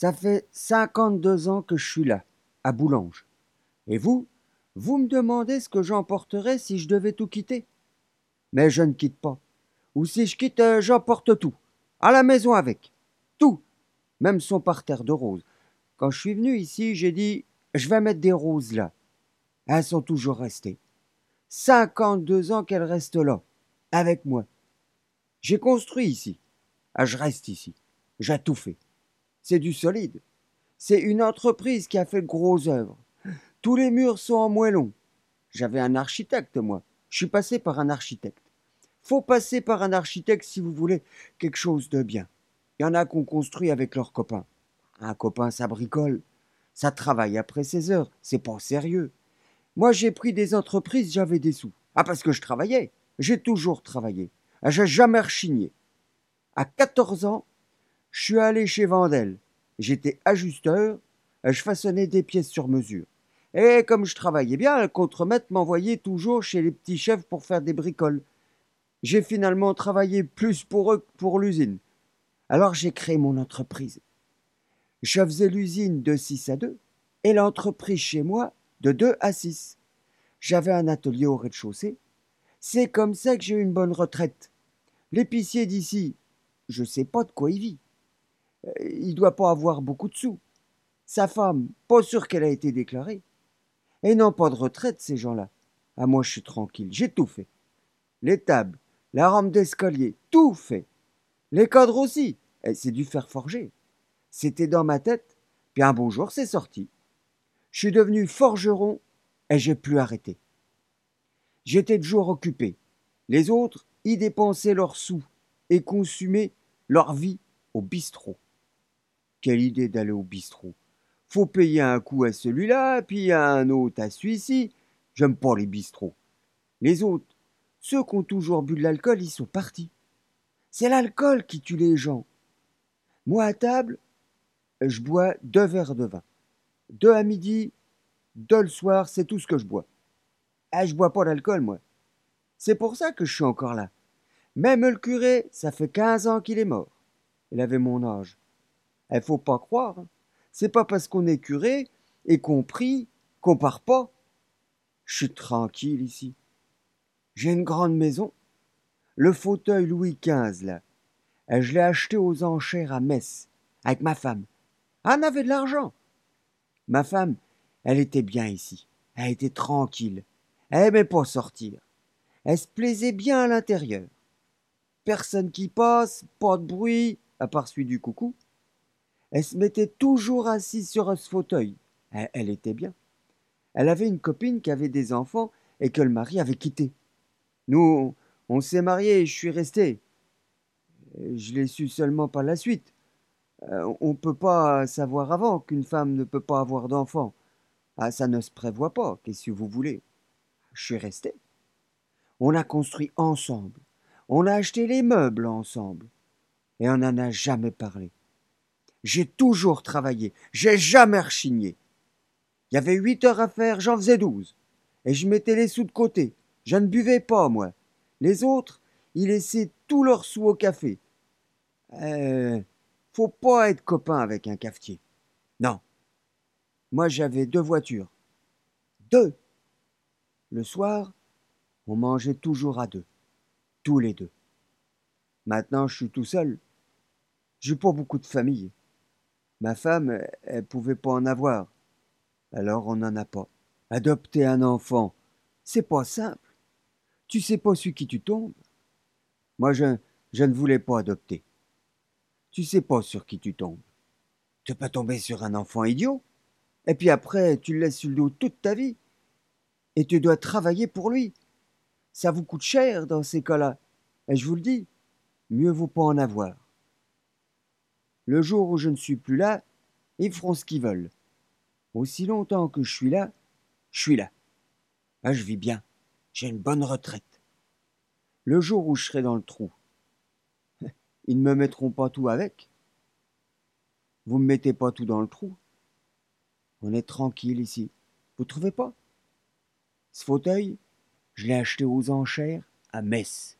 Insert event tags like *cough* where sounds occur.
Ça fait 52 ans que je suis là, à Boulange. Et vous, vous me demandez ce que j'emporterais si je devais tout quitter Mais je ne quitte pas. Ou si je quitte, euh, j'emporte tout. À la maison avec. Tout. Même son parterre de roses. Quand je suis venu ici, j'ai dit je vais mettre des roses là. Elles sont toujours restées. 52 ans qu'elles restent là, avec moi. J'ai construit ici. Ah, je reste ici. J'ai tout fait. C'est du solide. C'est une entreprise qui a fait de grosses œuvres. Tous les murs sont en moellon. J'avais un architecte, moi. Je suis passé par un architecte. Faut passer par un architecte si vous voulez quelque chose de bien. Il y en a qu'on construit avec leurs copains. Un copain, ça bricole. Ça travaille après ses heures. C'est pas sérieux. Moi, j'ai pris des entreprises, j'avais des sous. Ah, parce que je travaillais. J'ai toujours travaillé. J'ai jamais rechigné. À 14 ans, je suis allé chez Vandel. J'étais ajusteur. Je façonnais des pièces sur mesure. Et comme je travaillais bien, le contremaître m'envoyait toujours chez les petits chefs pour faire des bricoles. J'ai finalement travaillé plus pour eux que pour l'usine. Alors j'ai créé mon entreprise. Je faisais l'usine de 6 à 2 et l'entreprise chez moi de 2 à 6. J'avais un atelier au rez-de-chaussée. C'est comme ça que j'ai eu une bonne retraite. L'épicier d'ici, je sais pas de quoi il vit. Euh, il doit pas avoir beaucoup de sous. Sa femme, pas sûr qu'elle a été déclarée. Et non pas de retraite, ces gens-là. Ah, moi, je suis tranquille, j'ai tout fait. Les tables, la rampe d'escalier, tout fait. Les cadres aussi, et c'est du fer forgé. C'était dans ma tête, puis un beau jour, c'est sorti. Je suis devenu forgeron et j'ai plus arrêté. J'étais toujours occupé. Les autres y dépensaient leurs sous et consumaient leur vie au bistrot. Quelle idée d'aller au bistrot faut payer un coup à celui-là, puis un autre à celui-ci. J'aime pas les bistrots. Les autres, ceux qui ont toujours bu de l'alcool, ils sont partis. C'est l'alcool qui tue les gens. Moi, à table, je bois deux verres de vin. Deux à midi, deux le soir, c'est tout ce que je bois. Ah, je bois pas d'alcool, moi. C'est pour ça que je suis encore là. Même le curé, ça fait quinze ans qu'il est mort. Il avait mon âge. Il faut pas croire. Hein. C'est pas parce qu'on est curé et qu'on prie qu'on part pas. Je suis tranquille ici. J'ai une grande maison. Le fauteuil Louis XV, là, je l'ai acheté aux enchères à Metz, avec ma femme. On avait de l'argent. Ma femme, elle était bien ici. Elle était tranquille. Elle aimait pas sortir. Elle se plaisait bien à l'intérieur. Personne qui passe, pas de bruit, à part celui du coucou. Elle se mettait toujours assise sur ce fauteuil. Elle, était bien. Elle avait une copine qui avait des enfants et que le mari avait quitté. Nous, on s'est mariés et je suis resté. Je l'ai su seulement par la suite. Euh, on ne peut pas savoir avant qu'une femme ne peut pas avoir d'enfants. Ah, ça ne se prévoit pas, qu'est-ce que vous voulez? Je suis resté. On a construit ensemble. On a acheté les meubles ensemble. Et on n'en a jamais parlé. J'ai toujours travaillé, j'ai jamais rechigné. Il y avait huit heures à faire, j'en faisais douze. Et je mettais les sous de côté. Je ne buvais pas, moi. Les autres, ils laissaient tous leurs sous au café. Euh, faut pas être copain avec un cafetier. Non. Moi, j'avais deux voitures. Deux. Le soir, on mangeait toujours à deux. Tous les deux. Maintenant, je suis tout seul. J'ai pas beaucoup de famille. Ma femme, elle pouvait pas en avoir. Alors on n'en a pas. Adopter un enfant, c'est pas simple. Tu sais pas sur qui tu tombes. Moi, je, je ne voulais pas adopter. Tu sais pas sur qui tu tombes. Tu peux tomber sur un enfant idiot. Et puis après, tu le laisses sur le dos toute ta vie. Et tu dois travailler pour lui. Ça vous coûte cher dans ces cas-là. Et je vous le dis, mieux vaut pas en avoir. Le jour où je ne suis plus là, ils feront ce qu'ils veulent. Aussi longtemps que je suis là, je suis là. Ah, je vis bien. J'ai une bonne retraite. Le jour où je serai dans le trou, *laughs* ils ne me mettront pas tout avec. Vous me mettez pas tout dans le trou. On est tranquille ici. Vous trouvez pas? Ce fauteuil, je l'ai acheté aux enchères à Metz.